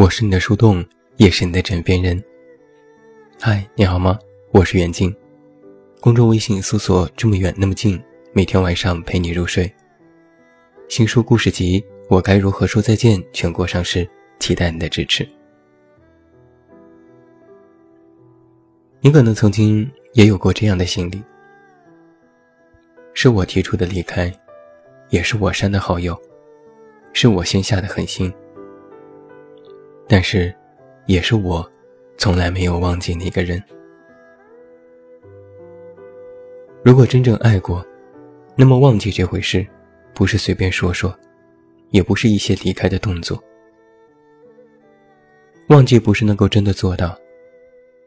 我是你的树洞，也是你的枕边人。嗨，你好吗？我是袁静，公众微信搜索“这么远那么近”，每天晚上陪你入睡。新书故事集《我该如何说再见》全国上市，期待你的支持。你可能曾经也有过这样的心理：是我提出的离开，也是我删的好友，是我先下的狠心。但是，也是我，从来没有忘记那个人。如果真正爱过，那么忘记这回事，不是随便说说，也不是一些离开的动作。忘记不是能够真的做到，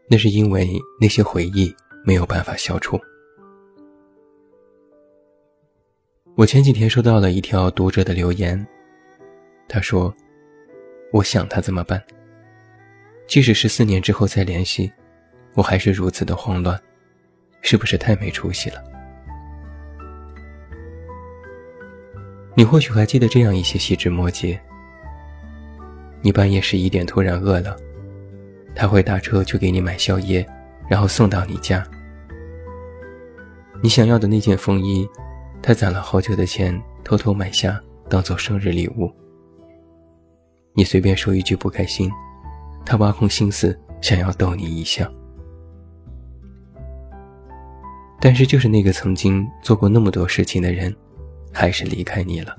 那是因为那些回忆没有办法消除。我前几天收到了一条读者的留言，他说。我想他怎么办？即使十四年之后再联系，我还是如此的慌乱，是不是太没出息了？你或许还记得这样一些细枝末节：你半夜十一点突然饿了，他会打车去给你买宵夜，然后送到你家。你想要的那件风衣，他攒了好久的钱偷偷买下，当做生日礼物。你随便说一句不开心，他挖空心思想要逗你一笑。但是，就是那个曾经做过那么多事情的人，还是离开你了。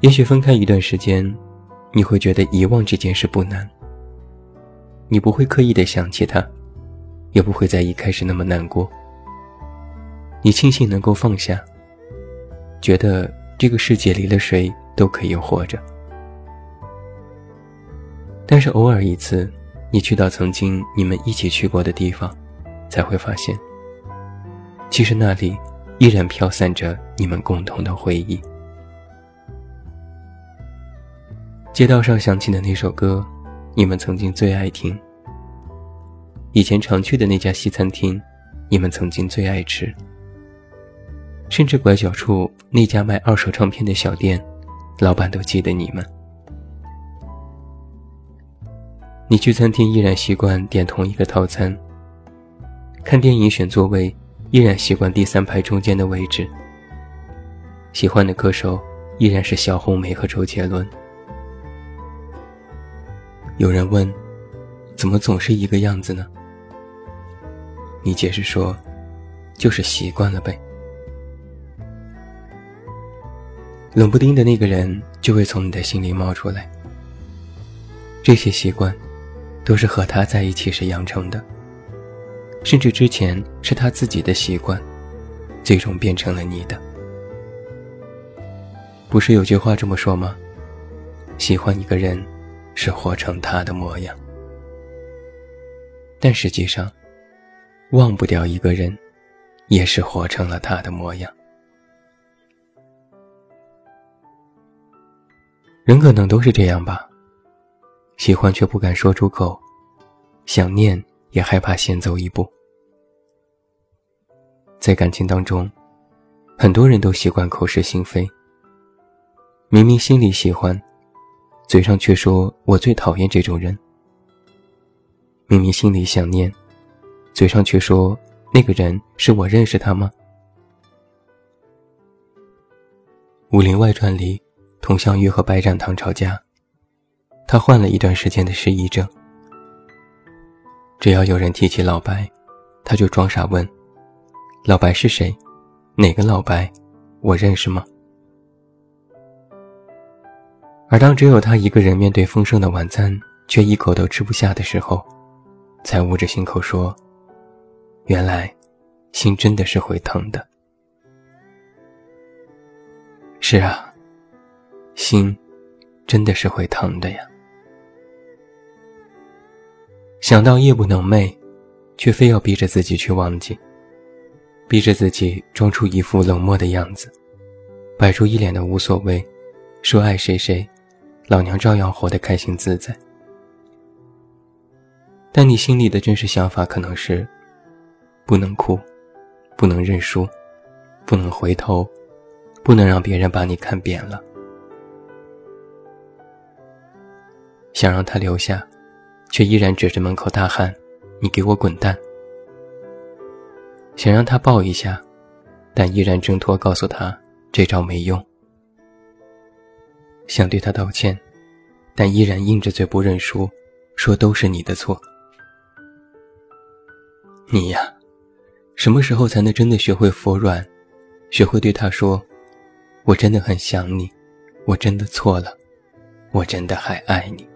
也许分开一段时间，你会觉得遗忘这件事不难。你不会刻意的想起他，也不会在一开始那么难过。你庆幸能够放下，觉得。这个世界离了谁都可以活着，但是偶尔一次，你去到曾经你们一起去过的地方，才会发现，其实那里依然飘散着你们共同的回忆。街道上响起的那首歌，你们曾经最爱听；以前常去的那家西餐厅，你们曾经最爱吃。甚至拐角处那家卖二手唱片的小店，老板都记得你们。你去餐厅依然习惯点同一个套餐。看电影选座位依然习惯第三排中间的位置。喜欢的歌手依然是小红梅和周杰伦。有人问，怎么总是一个样子呢？你解释说，就是习惯了呗。冷不丁的那个人就会从你的心里冒出来。这些习惯，都是和他在一起时养成的，甚至之前是他自己的习惯，最终变成了你的。不是有句话这么说吗？喜欢一个人，是活成他的模样。但实际上，忘不掉一个人，也是活成了他的模样。人可能都是这样吧，喜欢却不敢说出口，想念也害怕先走一步。在感情当中，很多人都习惯口是心非，明明心里喜欢，嘴上却说我最讨厌这种人；明明心里想念，嘴上却说那个人是我认识他吗？《武林外传》里。佟湘玉和白展堂吵架，他患了一段时间的失忆症。只要有人提起老白，他就装傻问：“老白是谁？哪个老白？我认识吗？”而当只有他一个人面对丰盛的晚餐，却一口都吃不下的时候，才捂着心口说：“原来，心真的是会疼的。”是啊。心，真的是会疼的呀。想到夜不能寐，却非要逼着自己去忘记，逼着自己装出一副冷漠的样子，摆出一脸的无所谓，说爱谁谁，老娘照样活得开心自在。但你心里的真实想法可能是：不能哭，不能认输，不能回头，不能让别人把你看扁了。想让他留下，却依然指着门口大喊：“你给我滚蛋！”想让他抱一下，但依然挣脱，告诉他这招没用。想对他道歉，但依然硬着嘴不认输，说都是你的错。你呀，什么时候才能真的学会服软，学会对他说：“我真的很想你，我真的错了，我真的还爱你。”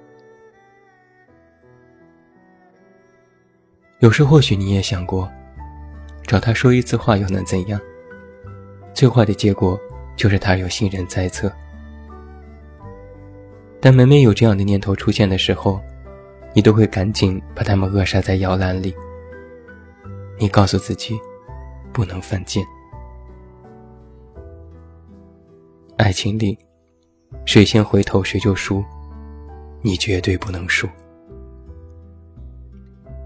有时或许你也想过，找他说一次话又能怎样？最坏的结果就是他有信任在侧。但每每有这样的念头出现的时候，你都会赶紧把他们扼杀在摇篮里。你告诉自己，不能犯贱。爱情里，谁先回头谁就输，你绝对不能输。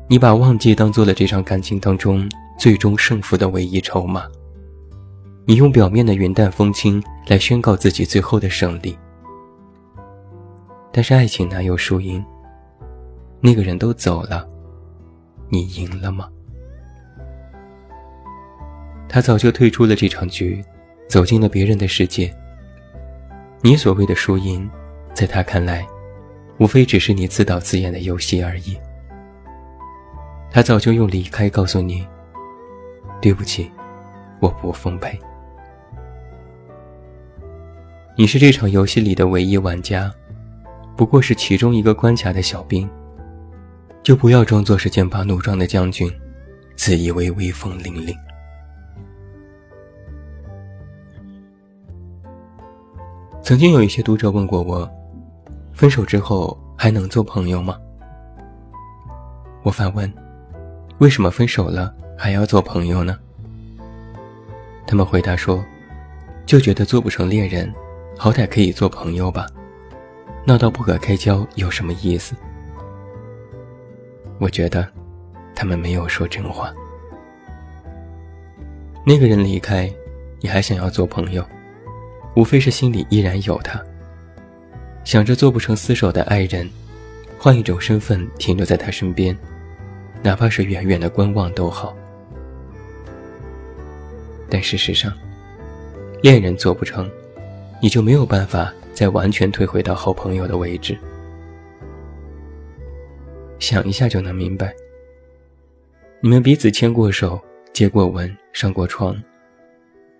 你把忘记当做了这场感情当中最终胜负的唯一筹码。你用表面的云淡风轻来宣告自己最后的胜利。但是爱情哪有输赢？那个人都走了，你赢了吗？他早就退出了这场局，走进了别人的世界。你所谓的输赢，在他看来，无非只是你自导自演的游戏而已。他早就用离开告诉你：“对不起，我不奉陪。”你是这场游戏里的唯一玩家，不过是其中一个关卡的小兵，就不要装作是剑拔弩张的将军，自以为威风凛凛。曾经有一些读者问过我，分手之后还能做朋友吗？我反问，为什么分手了还要做朋友呢？他们回答说，就觉得做不成恋人，好歹可以做朋友吧，闹到不可开交有什么意思？我觉得，他们没有说真话。那个人离开，你还想要做朋友？无非是心里依然有他，想着做不成厮守的爱人，换一种身份停留在他身边，哪怕是远远的观望都好。但事实上，恋人做不成，你就没有办法再完全退回到好朋友的位置。想一下就能明白，你们彼此牵过手、接过吻、上过床，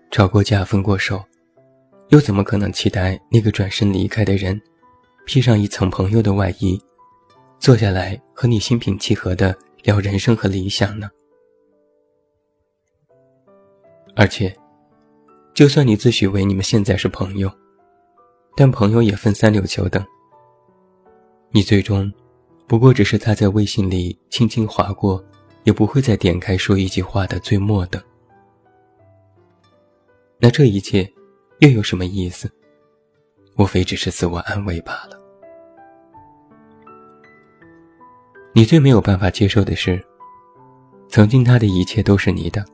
吵过架、分过手。又怎么可能期待那个转身离开的人，披上一层朋友的外衣，坐下来和你心平气和的聊人生和理想呢？而且，就算你自诩为你们现在是朋友，但朋友也分三六九等。你最终，不过只是他在微信里轻轻划过，也不会再点开说一句话的最末等。那这一切。又有什么意思？无非只是自我安慰罢了。你最没有办法接受的是，曾经他的一切都是你的，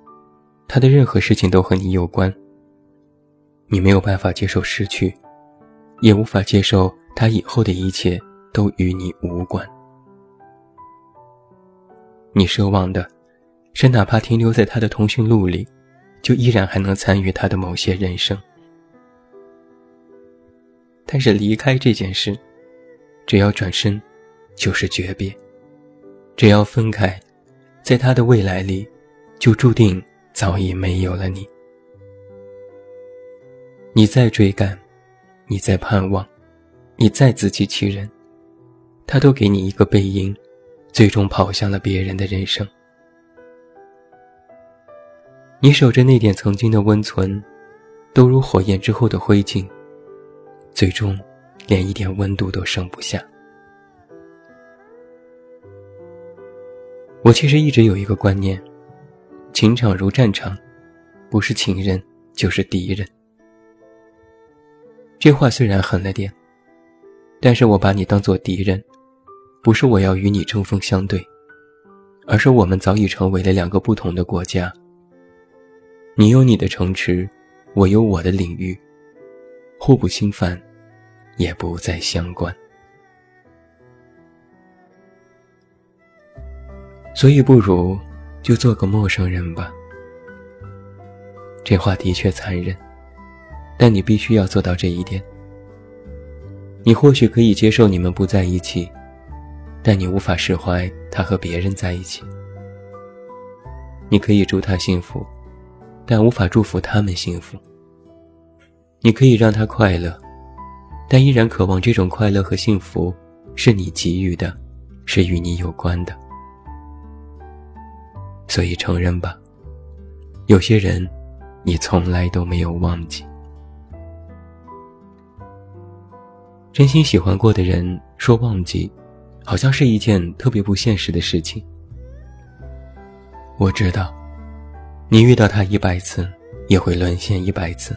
他的任何事情都和你有关。你没有办法接受失去，也无法接受他以后的一切都与你无关。你奢望的，是哪怕停留在他的通讯录里，就依然还能参与他的某些人生。但是离开这件事，只要转身，就是诀别；只要分开，在他的未来里，就注定早已没有了你。你再追赶，你再盼望，你再自欺欺人，他都给你一个背影，最终跑向了别人的人生。你守着那点曾经的温存，都如火焰之后的灰烬。最终，连一点温度都剩不下。我其实一直有一个观念：情场如战场，不是情人就是敌人。这话虽然狠了点，但是我把你当做敌人，不是我要与你针锋相对，而是我们早已成为了两个不同的国家。你有你的城池，我有我的领域。互不侵犯，也不再相关。所以不如就做个陌生人吧。这话的确残忍，但你必须要做到这一点。你或许可以接受你们不在一起，但你无法释怀他和别人在一起。你可以祝他幸福，但无法祝福他们幸福。你可以让他快乐，但依然渴望这种快乐和幸福是你给予的，是与你有关的。所以承认吧，有些人，你从来都没有忘记。真心喜欢过的人说忘记，好像是一件特别不现实的事情。我知道，你遇到他一百次，也会沦陷一百次。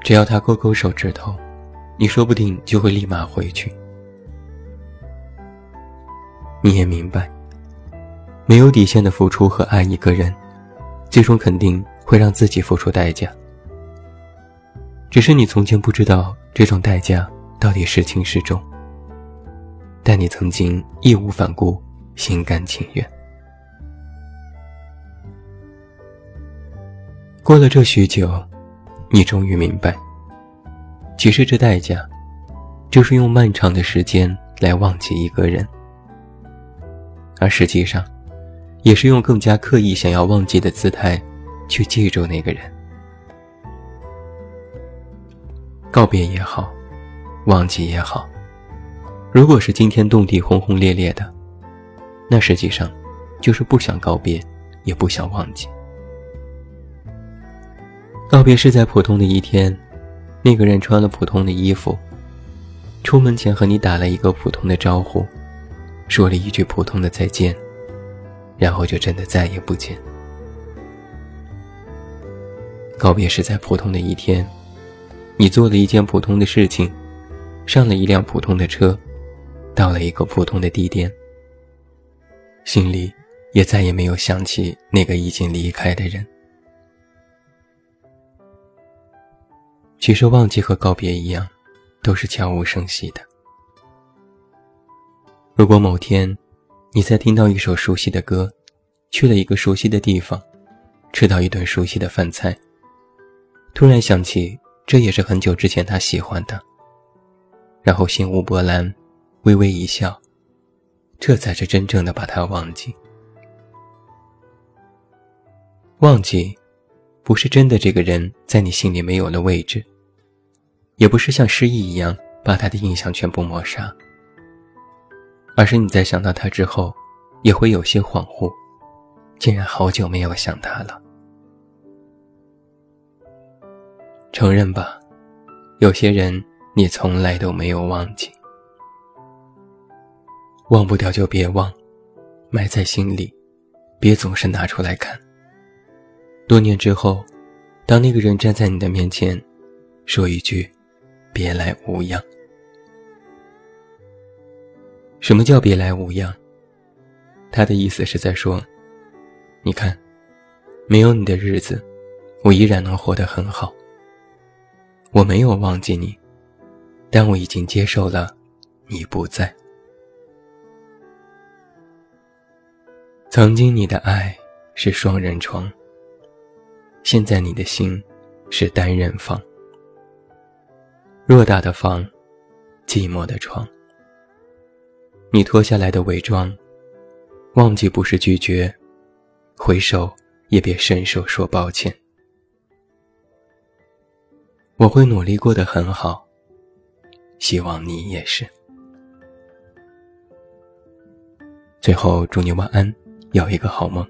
只要他勾勾手指头，你说不定就会立马回去。你也明白，没有底线的付出和爱一个人，最终肯定会让自己付出代价。只是你从前不知道这种代价。到底是轻是重？但你曾经义无反顾、心甘情愿。过了这许久，你终于明白，其实这代价，就是用漫长的时间来忘记一个人，而实际上，也是用更加刻意想要忘记的姿态，去记住那个人。告别也好。忘记也好，如果是惊天动地、轰轰烈烈的，那实际上就是不想告别，也不想忘记。告别是在普通的一天，那个人穿了普通的衣服，出门前和你打了一个普通的招呼，说了一句普通的再见，然后就真的再也不见。告别是在普通的一天，你做了一件普通的事情。上了一辆普通的车，到了一个普通的地点，心里也再也没有想起那个已经离开的人。其实忘记和告别一样，都是悄无声息的。如果某天，你在听到一首熟悉的歌，去了一个熟悉的地方，吃到一顿熟悉的饭菜，突然想起这也是很久之前他喜欢的。然后心无波澜，微微一笑，这才是真正的把他忘记。忘记，不是真的这个人在你心里没有了位置，也不是像失忆一样把他的印象全部抹杀，而是你在想到他之后，也会有些恍惚，竟然好久没有想他了。承认吧，有些人。你从来都没有忘记，忘不掉就别忘，埋在心里，别总是拿出来看。多年之后，当那个人站在你的面前，说一句“别来无恙”，什么叫“别来无恙”？他的意思是在说，你看，没有你的日子，我依然能活得很好。我没有忘记你。但我已经接受了，你不在。曾经你的爱是双人床，现在你的心是单人房。偌大的房，寂寞的床。你脱下来的伪装，忘记不是拒绝，回首也别伸手说抱歉。我会努力过得很好。希望你也是。最后，祝你晚安，有一个好梦。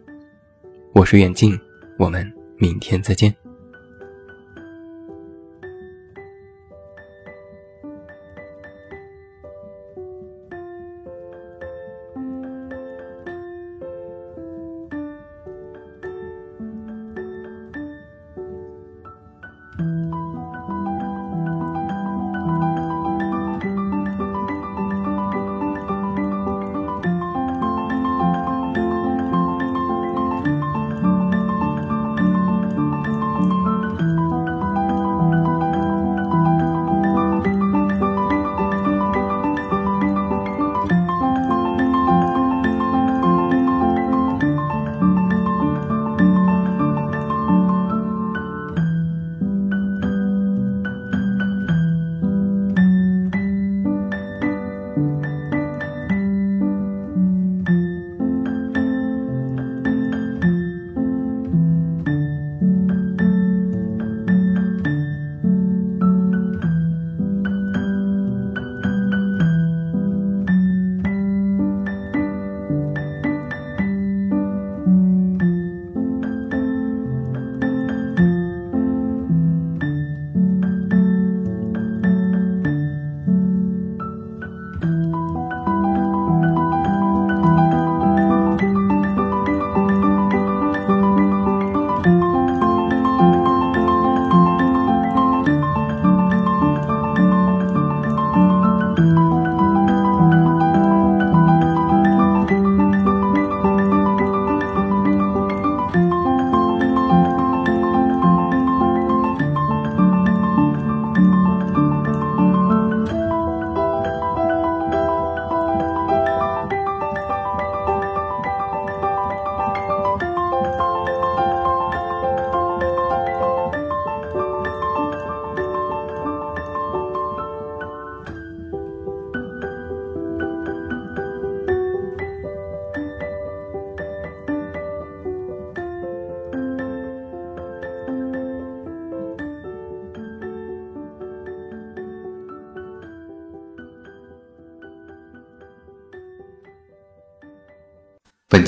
我是远近，我们明天再见。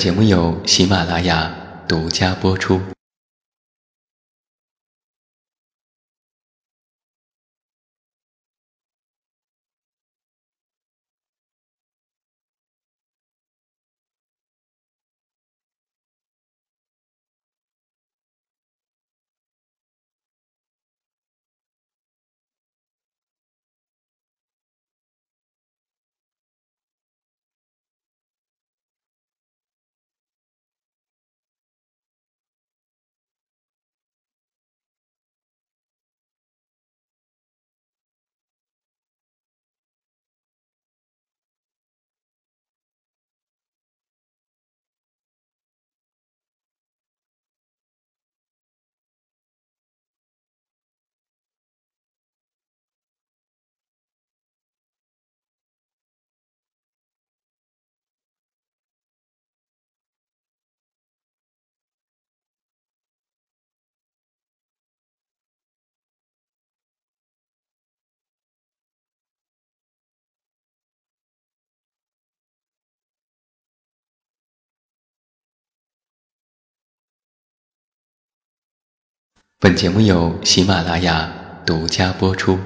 节目由喜马拉雅独家播出。本节目由喜马拉雅独家播出。